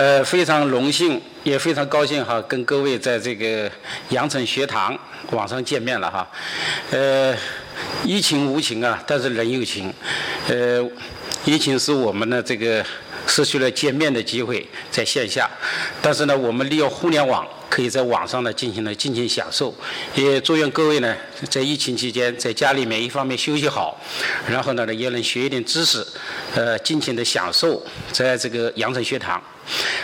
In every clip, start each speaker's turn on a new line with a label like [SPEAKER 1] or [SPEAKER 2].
[SPEAKER 1] 呃，非常荣幸，也非常高兴哈，跟各位在这个阳城学堂网上见面了哈。呃，疫情无情啊，但是人有情。呃，疫情使我们呢这个失去了见面的机会，在线下，但是呢，我们利用互联网。可以在网上呢进行了尽情享受，也祝愿各位呢在疫情期间在家里面一方面休息好，然后呢也能学一点知识，呃尽情的享受在这个阳城学堂。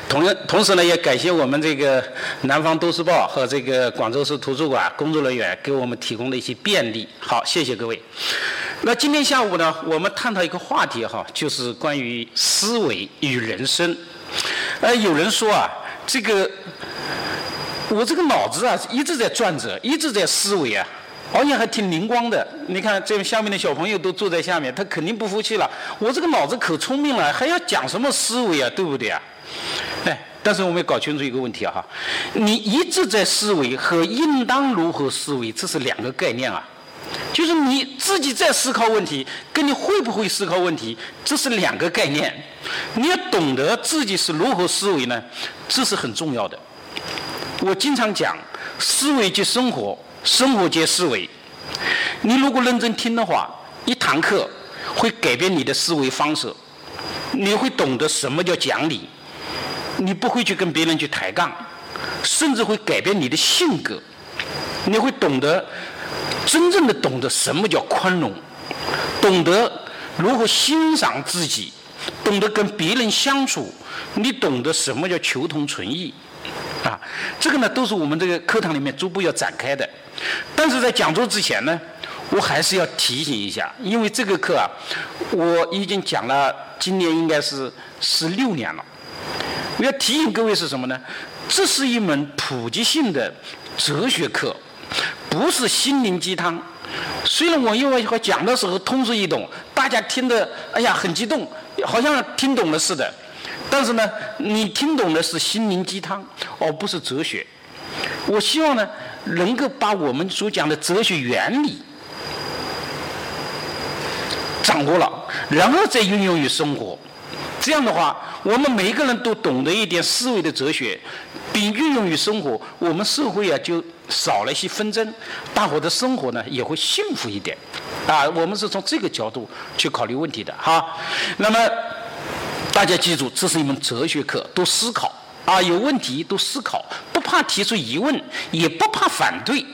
[SPEAKER 1] 同样同时呢也感谢我们这个南方都市报和这个广州市图书馆工作人员给我们提供的一些便利。好，谢谢各位。那今天下午呢我们探讨一个话题哈，就是关于思维与人生。呃，有人说啊这个。我这个脑子啊一直在转着，一直在思维啊，而且还挺灵光的。你看这下面的小朋友都坐在下面，他肯定不服气了。我这个脑子可聪明了，还要讲什么思维啊？对不对啊？哎，但是我们要搞清楚一个问题啊，你一直在思维和应当如何思维，这是两个概念啊。就是你自己在思考问题，跟你会不会思考问题，这是两个概念。你要懂得自己是如何思维呢？这是很重要的。我经常讲，思维即生活，生活即思维。你如果认真听的话，一堂课会改变你的思维方式。你会懂得什么叫讲理，你不会去跟别人去抬杠，甚至会改变你的性格。你会懂得真正的懂得什么叫宽容，懂得如何欣赏自己，懂得跟别人相处，你懂得什么叫求同存异。啊，这个呢都是我们这个课堂里面逐步要展开的，但是在讲座之前呢，我还是要提醒一下，因为这个课啊，我已经讲了，今年应该是十六年了。我要提醒各位是什么呢？这是一门普及性的哲学课，不是心灵鸡汤。虽然我因为讲的时候通俗易懂，大家听得哎呀很激动，好像听懂了似的。但是呢，你听懂的是心灵鸡汤，而不是哲学。我希望呢，能够把我们所讲的哲学原理掌握了，然后再运用于生活。这样的话，我们每一个人都懂得一点思维的哲学，并运用于生活，我们社会啊就少了一些纷争，大伙的生活呢也会幸福一点。啊，我们是从这个角度去考虑问题的哈。那么。大家记住，这是一门哲学课，多思考啊！有问题多思考，不怕提出疑问，也不怕反对，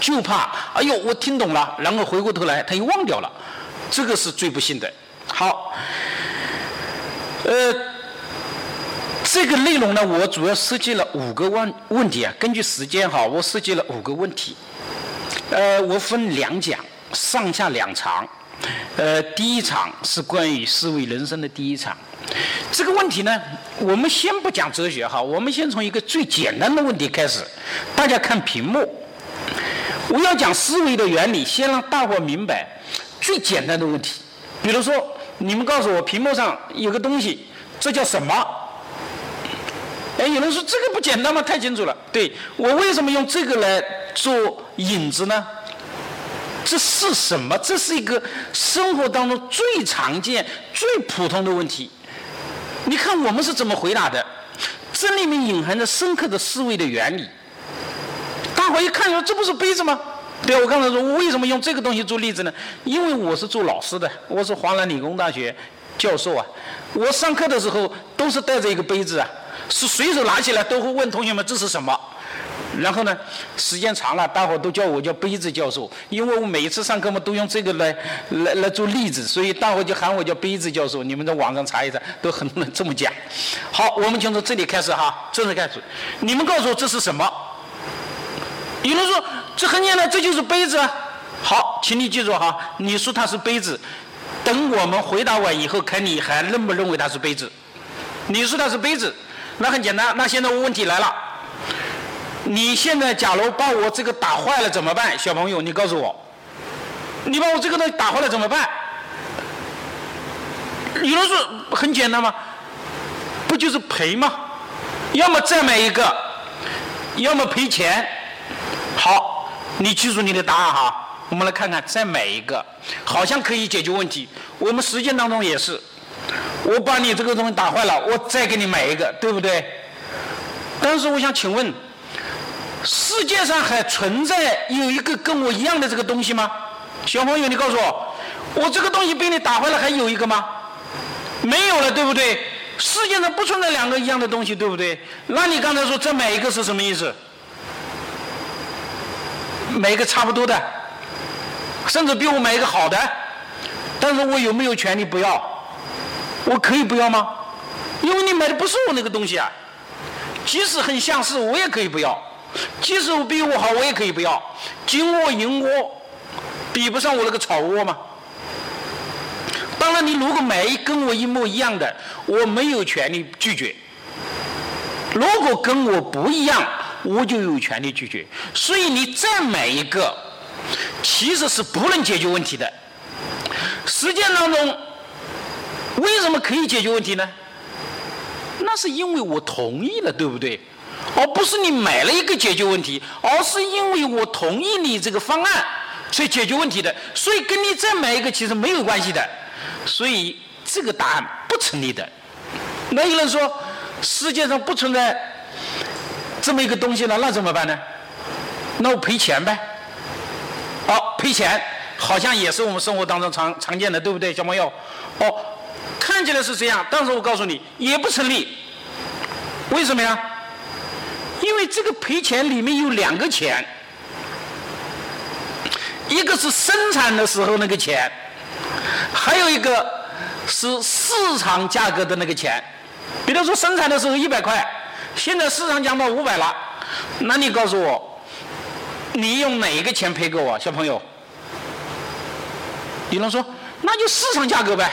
[SPEAKER 1] 就怕哎呦，我听懂了，然后回过头来他又忘掉了，这个是最不幸的。好，呃，这个内容呢，我主要设计了五个问问题啊。根据时间哈，我设计了五个问题，呃，我分两讲，上下两场。呃，第一场是关于思维人生的第一场。这个问题呢，我们先不讲哲学哈，我们先从一个最简单的问题开始。大家看屏幕，我要讲思维的原理，先让大伙明白最简单的问题。比如说，你们告诉我屏幕上有个东西，这叫什么？哎，有人说这个不简单吗？太清楚了。对我为什么用这个来做引子呢？这是什么？这是一个生活当中最常见、最普通的问题。你看我们是怎么回答的？这里面隐含着深刻的思维的原理。大伙一看说：“这不是杯子吗？”对我刚才说，我为什么用这个东西做例子呢？因为我是做老师的，我是华南理工大学教授啊。我上课的时候都是带着一个杯子啊，是随手拿起来都会问同学们这是什么。然后呢，时间长了，大伙都叫我叫杯子教授，因为我每一次上课嘛都用这个来来来做例子，所以大伙就喊我叫杯子教授。你们在网上查一查，都很多人这么讲。好，我们就从这里开始哈，正式开始。你们告诉我这是什么？有人说这很简单，这就是杯子。好，请你记住哈，你说它是杯子，等我们回答完以后，看你还认不认为它是杯子。你说它是杯子，那很简单。那现在问题来了。你现在假如把我这个打坏了怎么办？小朋友，你告诉我，你把我这个东西打坏了怎么办？有人说很简单吗？不就是赔吗？要么再买一个，要么赔钱。好，你记住你的答案哈。我们来看看，再买一个，好像可以解决问题。我们实践当中也是，我把你这个东西打坏了，我再给你买一个，对不对？但是我想请问，世界上还存在有一个跟我一样的这个东西吗？小朋友，你告诉我，我这个东西被你打坏了，还有一个吗？没有了，对不对？世界上不存在两个一样的东西，对不对？那你刚才说这买一个是什么意思？买一个差不多的，甚至比我买一个好的，但是我有没有权利不要？我可以不要吗？因为你买的不是我那个东西啊。即使很相似，我也可以不要；即使我比我好，我也可以不要。金窝银窝，比不上我那个草窝吗？当然，你如果买一跟我一模一样的，我没有权利拒绝；如果跟我不一样，我就有权利拒绝。所以你再买一个，其实是不能解决问题的。实践当中，为什么可以解决问题呢？那是因为我同意了，对不对？而不是你买了一个解决问题，而是因为我同意你这个方案，去解决问题的。所以跟你再买一个其实没有关系的。所以这个答案不成立的。那有人说世界上不存在这么一个东西了，那怎么办呢？那我赔钱呗。好，赔钱好像也是我们生活当中常常见的，对不对，小朋友？哦。看起来是这样，但是我告诉你也不成立。为什么呀？因为这个赔钱里面有两个钱，一个是生产的时候那个钱，还有一个是市场价格的那个钱。比如说生产的时候一百块，现在市场降到五百了，那你告诉我，你用哪一个钱赔给我，小朋友？李龙说，那就市场价格呗。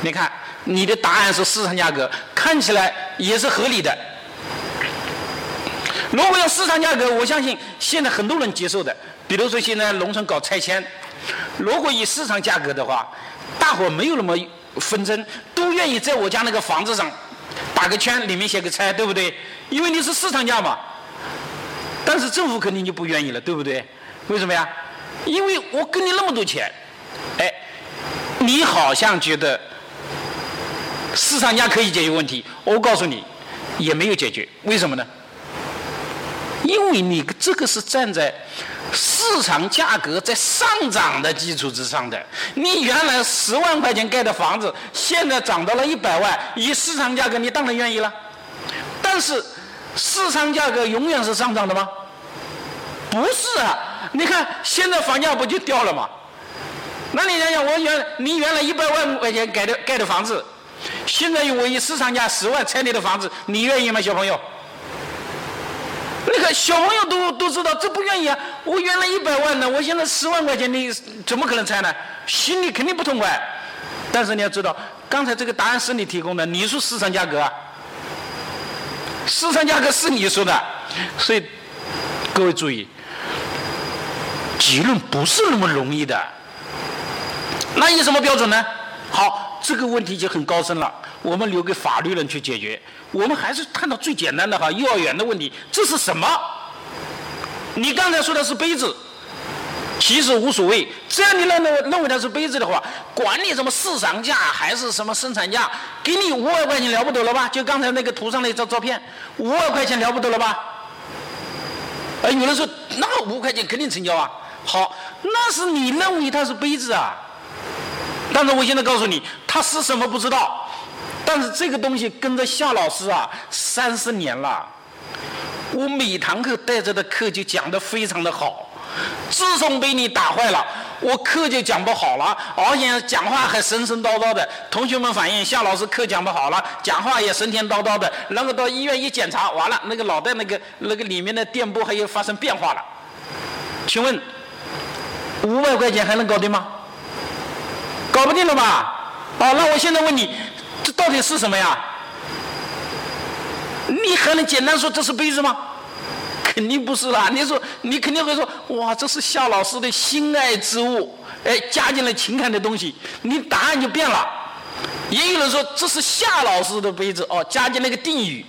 [SPEAKER 1] 你看，你的答案是市场价格，看起来也是合理的。如果用市场价格，我相信现在很多人接受的。比如说现在农村搞拆迁，如果以市场价格的话，大伙没有那么纷争，都愿意在我家那个房子上打个圈，里面写个拆，对不对？因为你是市场价嘛。但是政府肯定就不愿意了，对不对？为什么呀？因为我给你那么多钱，哎，你好像觉得。市场价可以解决问题，我告诉你，也没有解决。为什么呢？因为你这个是站在市场价格在上涨的基础之上的。你原来十万块钱盖的房子，现在涨到了一百万，以市场价格，你当然愿意了。但是市场价格永远是上涨的吗？不是啊！你看现在房价不就掉了吗？那你想想，我原你原来一百万块钱盖的盖的房子。现在我以市场价十万拆你的房子，你愿意吗，小朋友？那个小朋友都都知道，这不愿意啊！我原来一百万呢，我现在十万块钱，你怎么可能拆呢？心里肯定不痛快。但是你要知道，刚才这个答案是你提供的，你说市场价格，啊，市场价格是你说的，所以各位注意，结论不是那么容易的。那以什么标准呢？好。这个问题就很高深了，我们留给法律人去解决。我们还是看到最简单的哈，幼儿园的问题，这是什么？你刚才说的是杯子，其实无所谓。只要你认为认为它是杯子的话，管你什么市场价还是什么生产价，给你五百块钱了不得了吧？就刚才那个图上那张照片，五百块钱了不得了吧？哎，有人说那五块钱肯定成交啊。好，那是你认为它是杯子啊。但是我现在告诉你，他是什么不知道。但是这个东西跟着夏老师啊三十年了，我每堂课带着的课就讲得非常的好。自从被你打坏了，我课就讲不好了，而且讲话还神神叨叨的。同学们反映夏老师课讲不好了，讲话也神神叨叨的。然后到医院一检查，完了那个脑袋那个那个里面的电波还有发生变化了。请问五百块钱还能搞定吗？搞不定了吧？哦，那我现在问你，这到底是什么呀？你还能简单说这是杯子吗？肯定不是啦！你说，你肯定会说，哇，这是夏老师的心爱之物，哎，加进了情感的东西，你答案就变了。也有人说这是夏老师的杯子，哦，加进了一个定语。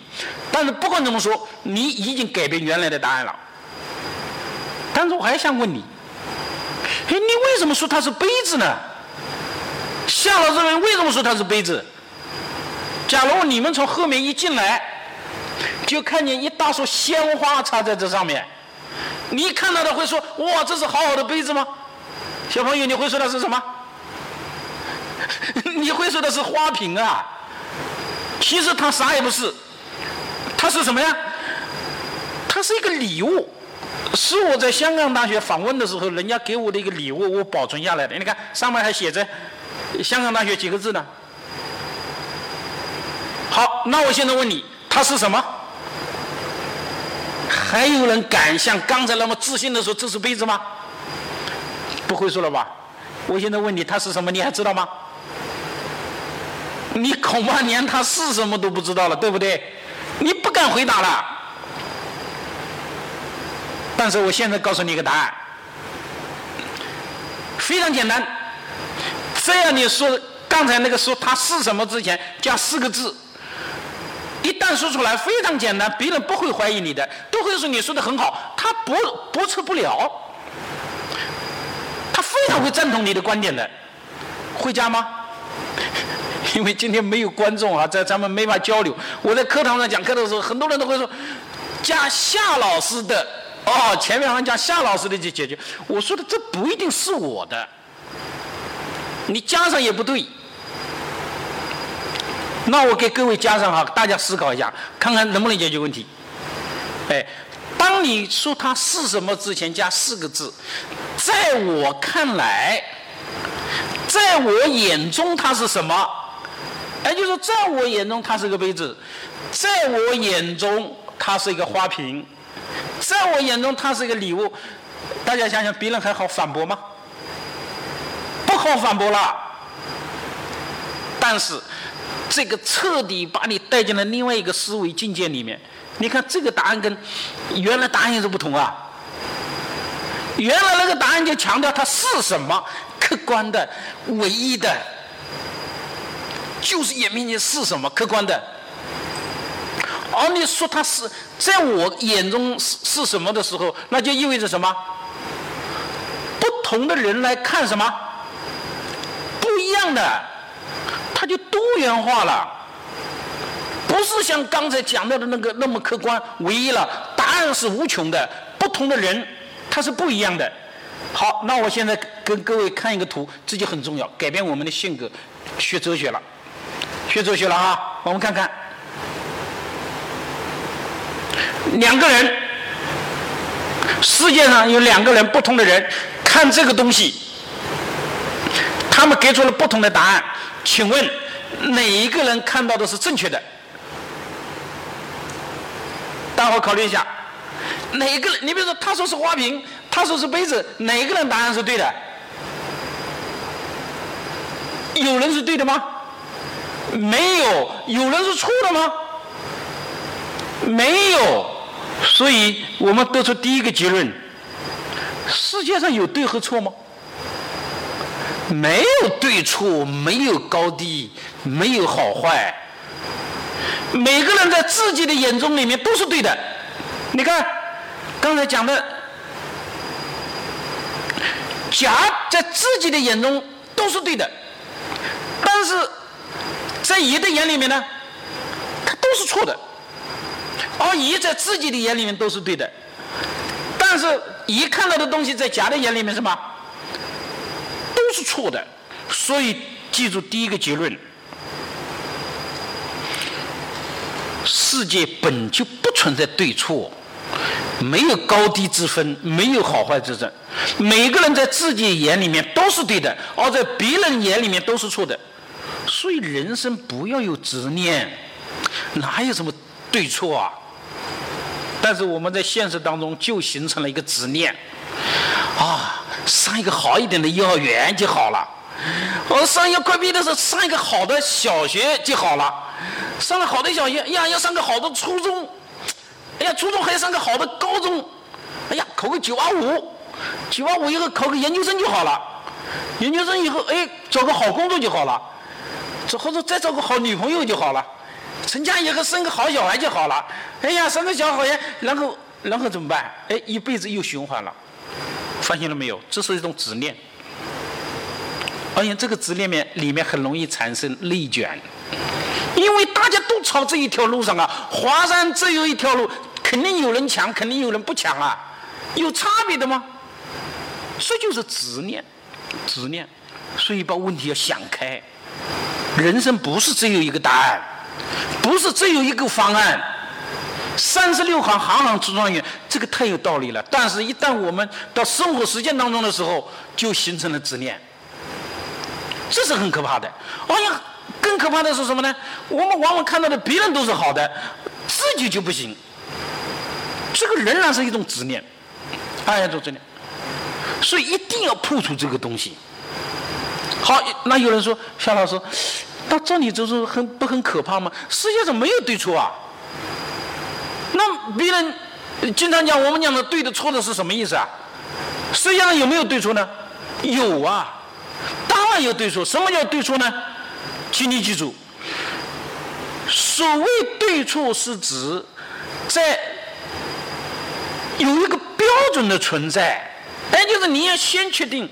[SPEAKER 1] 但是不管怎么说，你已经改变原来的答案了。但是我还想问你，哎，你为什么说它是杯子呢？夏老师，为什么说它是杯子？假如你们从后面一进来，就看见一大束鲜花插在这上面，你看到的会说：“哇，这是好好的杯子吗？”小朋友，你会说的是什么？你会说的是花瓶啊？其实它啥也不是，它是什么呀？它是一个礼物，是我在香港大学访问的时候，人家给我的一个礼物，我保存下来的。你看上面还写着“香港大学”几个字呢。好，那我现在问你，它是什么？还有人敢像刚才那么自信的说这是杯子吗？不会说了吧？我现在问你，它是什么？你还知道吗？你恐怕连它是什么都不知道了，对不对？你不敢回答了。但是我现在告诉你一个答案，非常简单。这样你说刚才那个说它是什么之前加四个字，一旦说出来非常简单，别人不会怀疑你的，都会说你说的很好，他驳驳斥不了，他非常会赞同你的观点的，会加吗？因为今天没有观众啊，在咱们没法交流。我在课堂上讲课的时候，很多人都会说加夏老师的哦，前面好像加夏老师的就解决。我说的这不一定是我的，你加上也不对。那我给各位加上哈，大家思考一下，看看能不能解决问题。哎，当你说它是什么之前加四个字，在我看来，在我眼中它是什么？也就是，在我眼中它是个杯子，在我眼中它是一个花瓶，在我眼中它是一个礼物。大家想想，别人还好反驳吗？不好反驳了。但是。这个彻底把你带进了另外一个思维境界里面。你看这个答案跟原来答案也是不同啊。原来那个答案就强调它是什么，客观的、唯一的，就是眼面前是什么，客观的。而你说它是在我眼中是是什么的时候，那就意味着什么？不同的人来看什么？样的。它就多元化了，不是像刚才讲到的那个那么客观唯一了。答案是无穷的，不同的人他是不一样的。好，那我现在跟各位看一个图，这就很重要，改变我们的性格。学哲学了，学哲学了啊，我们看看，两个人，世界上有两个人，不同的人看这个东西，他们给出了不同的答案。请问哪一个人看到的是正确的？大伙考虑一下，哪个？你比如说，他说是花瓶，他说是杯子，哪一个人答案是对的？有人是对的吗？没有，有人是错的吗？没有，所以我们得出第一个结论：世界上有对和错吗？没有对错，没有高低，没有好坏。每个人在自己的眼中里面都是对的。你看，刚才讲的，甲在自己的眼中都是对的，但是在乙的眼里面呢，他都是错的。而乙在自己的眼里面都是对的，但是乙看到的东西在甲的眼里面什么？是错的，所以记住第一个结论：世界本就不存在对错，没有高低之分，没有好坏之争。每个人在自己眼里面都是对的，而在别人眼里面都是错的。所以人生不要有执念，哪有什么对错啊？但是我们在现实当中就形成了一个执念，啊。上一个好一点的幼儿园就好了，我上要快毕业的时候上一个好的小学就好了，上了好的小学，呀要上个好的初中，哎呀初中还要上个好的高中，哎呀考个九八五，九八五以后考个研究生就好了，研究生以后哎找个好工作就好了，这或者再找个好女朋友就好了，成家以后生个好小孩就好了，哎呀生个小孩，然后然后怎么办？哎一辈子又循环了。发现了没有？这是一种执念，而且这个执念面里面很容易产生内卷，因为大家都朝这一条路上啊，华山只有一条路，肯定有人抢，肯定有人不抢啊，有差别的吗？这就是执念，执念，所以把问题要想开。人生不是只有一个答案，不是只有一个方案。三十六行，行行出状元，这个太有道理了。但是，一旦我们到生活实践当中的时候，就形成了执念，这是很可怕的。哎呀，更可怕的是什么呢？我们往往看到的别人都是好的，自己就不行。这个仍然是一种执念，哎呀，做执念。所以一定要破除这个东西。好，那有人说，夏老师，到这里就是很不很可怕吗？世界上没有对错啊。那别人经常讲，我们讲的对的错的是什么意思啊？世界上有没有对错呢？有啊，当然有对错。什么叫对错呢？请你记住，所谓对错是指在有一个标准的存在。哎，就是你要先确定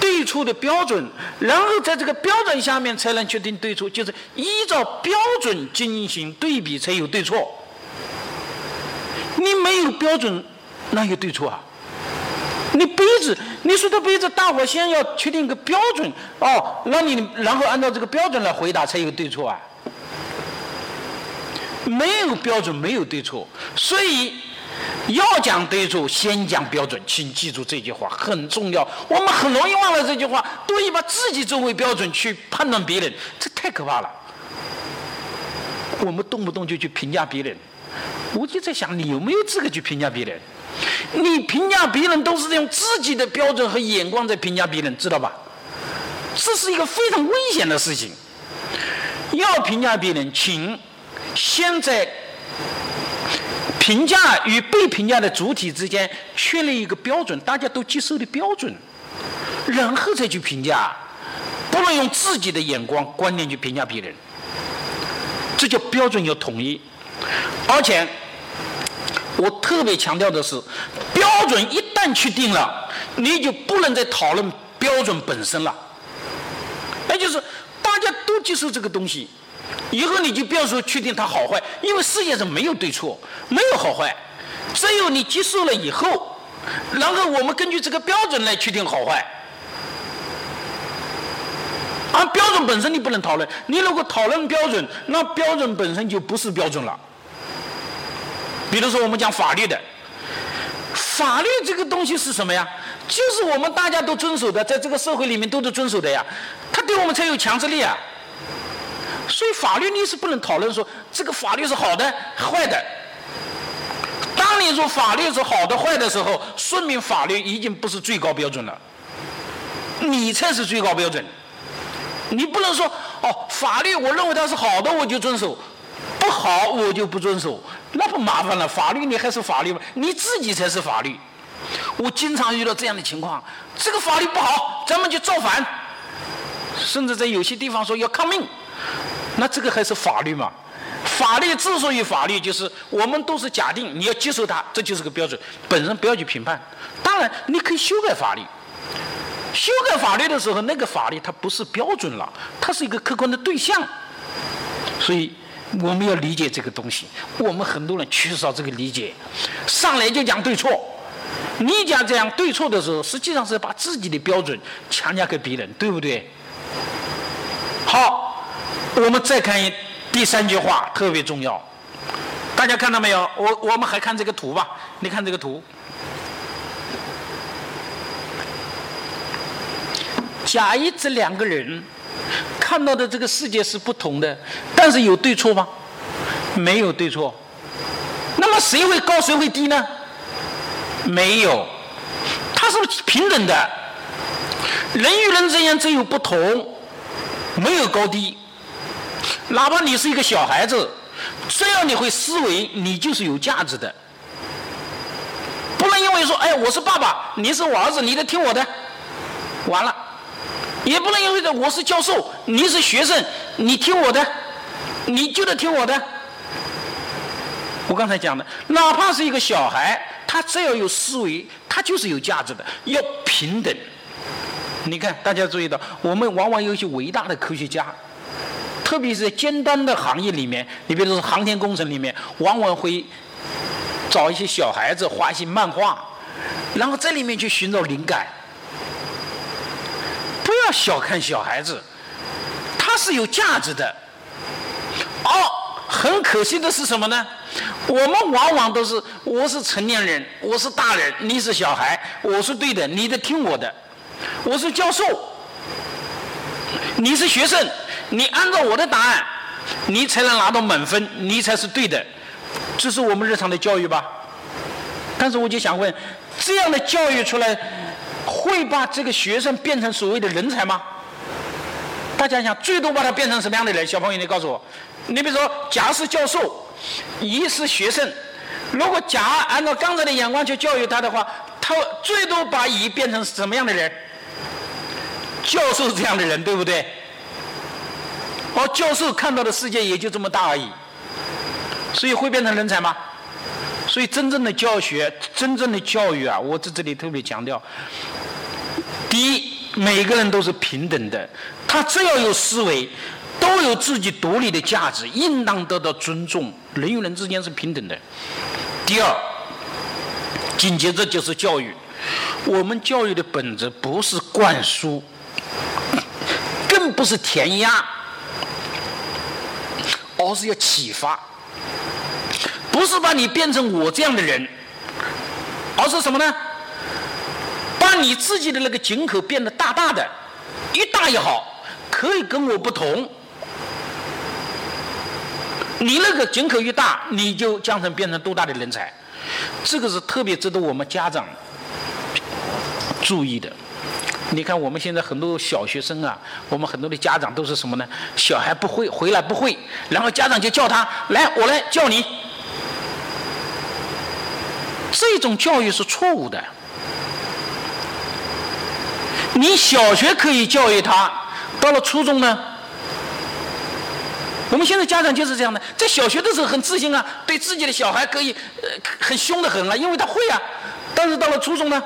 [SPEAKER 1] 对错的标准，然后在这个标准下面才能确定对错，就是依照标准进行对比才有对错。你没有标准，哪有对错啊？你杯子，你说的杯子，大伙先要确定一个标准哦，那你然后按照这个标准来回答才有对错啊。没有标准，没有对错，所以。要讲对错，先讲标准，请记住这句话很重要。我们很容易忘了这句话，都以把自己作为标准去判断别人，这太可怕了。我们动不动就去评价别人，我就在想，你有没有资格去评价别人？你评价别人都是用自己的标准和眼光在评价别人，知道吧？这是一个非常危险的事情。要评价别人，请先在。评价与被评价的主体之间确立一个标准，大家都接受的标准，然后再去评价，不能用自己的眼光观念去评价别人。这叫标准要统一，而且我特别强调的是，标准一旦确定了，你就不能再讨论标准本身了。那就是大家都接受这个东西。以后你就不要说确定它好坏，因为世界上没有对错，没有好坏，只有你接受了以后，然后我们根据这个标准来确定好坏。按标准本身你不能讨论，你如果讨论标准，那标准本身就不是标准了。比如说我们讲法律的，法律这个东西是什么呀？就是我们大家都遵守的，在这个社会里面都是遵守的呀，它对我们才有强制力啊。所以法律你是不能讨论说这个法律是好的坏的。当你说法律是好的坏的时候，说明法律已经不是最高标准了，你才是最高标准。你不能说哦，法律我认为它是好的我就遵守，好我就不遵守，那不麻烦了。法律你还是法律吗？你自己才是法律。我经常遇到这样的情况，这个法律不好，咱们就造反，甚至在有些地方说要抗命。那这个还是法律吗？法律之所以法律，就是我们都是假定你要接受它，这就是个标准。本人不要去评判。当然，你可以修改法律。修改法律的时候，那个法律它不是标准了，它是一个客观的对象。所以我们要理解这个东西。我们很多人缺少这个理解，上来就讲对错。你讲这样对错的时候，实际上是把自己的标准强加给别人，对不对？好。我们再看一第三句话，特别重要。大家看到没有？我我们还看这个图吧。你看这个图，甲乙这两个人看到的这个世界是不同的，但是有对错吗？没有对错。那么谁会高谁会低呢？没有，它是平等的。人与人之间只有不同，没有高低。哪怕你是一个小孩子，只要你会思维，你就是有价值的。不能因为说，哎，我是爸爸，你是我儿子，你得听我的，完了。也不能因为说我是教授，你是学生，你听我的，你就得听我的。我刚才讲的，哪怕是一个小孩，他只要有思维，他就是有价值的，要平等。你看，大家注意到，我们往往有一些伟大的科学家。
[SPEAKER 2] 特别是在尖端的行业里面，你比如说航天工程里面，往往会找一些小孩子画一些漫画，然后在里面去寻找灵感。要小看小孩子，他是有价值的。哦，很可惜的是什么呢？我们往往都是，我是成年人，我是大人，你是小孩，我是对的，你得听我的。我是教授，你是学生，你按照我的答案，你才能拿到满分，你才是对的。这是我们日常的教育吧？但是我就想问，这样的教育出来。会把这个学生变成所谓的人才吗？大家想，最多把他变成什么样的人？小朋友，你告诉我。你比如说，甲是教授，乙是学生。如果甲按照刚才的眼光去教育他的话，他最多把乙变成什么样的人？教授这样的人，对不对？而教授看到的世界也就这么大而已。所以会变成人才吗？所以真正的教学，真正的教育啊，我在这里特别强调。第一，每个人都是平等的，他只要有思维，都有自己独立的价值，应当得到尊重。人与人之间是平等的。第二，紧接着就是教育。我们教育的本质不是灌输，更不是填鸭，而是要启发。不是把你变成我这样的人，而是什么呢？把你自己的那个井口变得大大的，越大越好，可以跟我不同。你那个井口越大，你就将成变成多大的人才？这个是特别值得我们家长注意的。你看我们现在很多小学生啊，我们很多的家长都是什么呢？小孩不会回来不会，然后家长就叫他来，我来教你。这种教育是错误的。你小学可以教育他，到了初中呢？我们现在家长就是这样的，在小学的时候很自信啊，对自己的小孩可以呃很凶的很啊，因为他会啊。但是到了初中呢，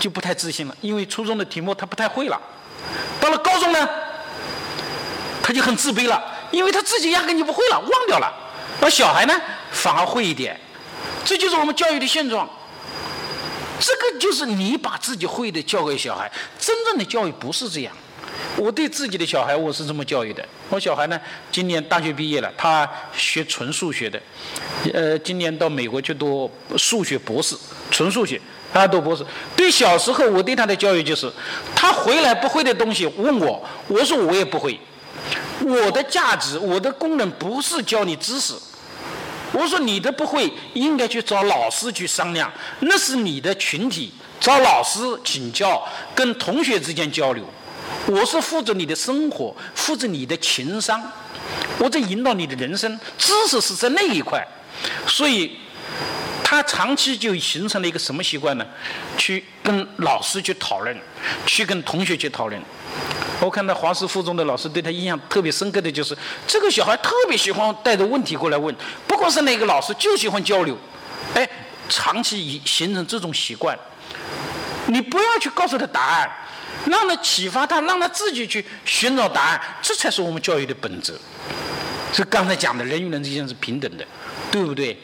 [SPEAKER 2] 就不太自信了，因为初中的题目他不太会了。到了高中呢，他就很自卑了，因为他自己压根就不会了，忘掉了。而小孩呢，反而会一点，这就是我们教育的现状。这个就是你把自己会的教给小孩，真正的教育不是这样。我对自己的小孩，我是这么教育的。我小孩呢，今年大学毕业了，他学纯数学的，呃，今年到美国去读数学博士，纯数学，他读博士。对小时候我对他的教育就是，他回来不会的东西问我，我说我也不会。我的价值，我的功能不是教你知识。我说你的不会，应该去找老师去商量，那是你的群体，找老师请教，跟同学之间交流。我是负责你的生活，负责你的情商，我在引导你的人生。知识是在那一块，所以他长期就形成了一个什么习惯呢？去跟老师去讨论，去跟同学去讨论。我看到华师附中的老师对他印象特别深刻的就是，这个小孩特别喜欢带着问题过来问，不管是哪个老师就喜欢交流，哎，长期以形成这种习惯。你不要去告诉他答案，让他启发他，让他自己去寻找答案，这才是我们教育的本质。是刚才讲的人与人之间是平等的，对不对？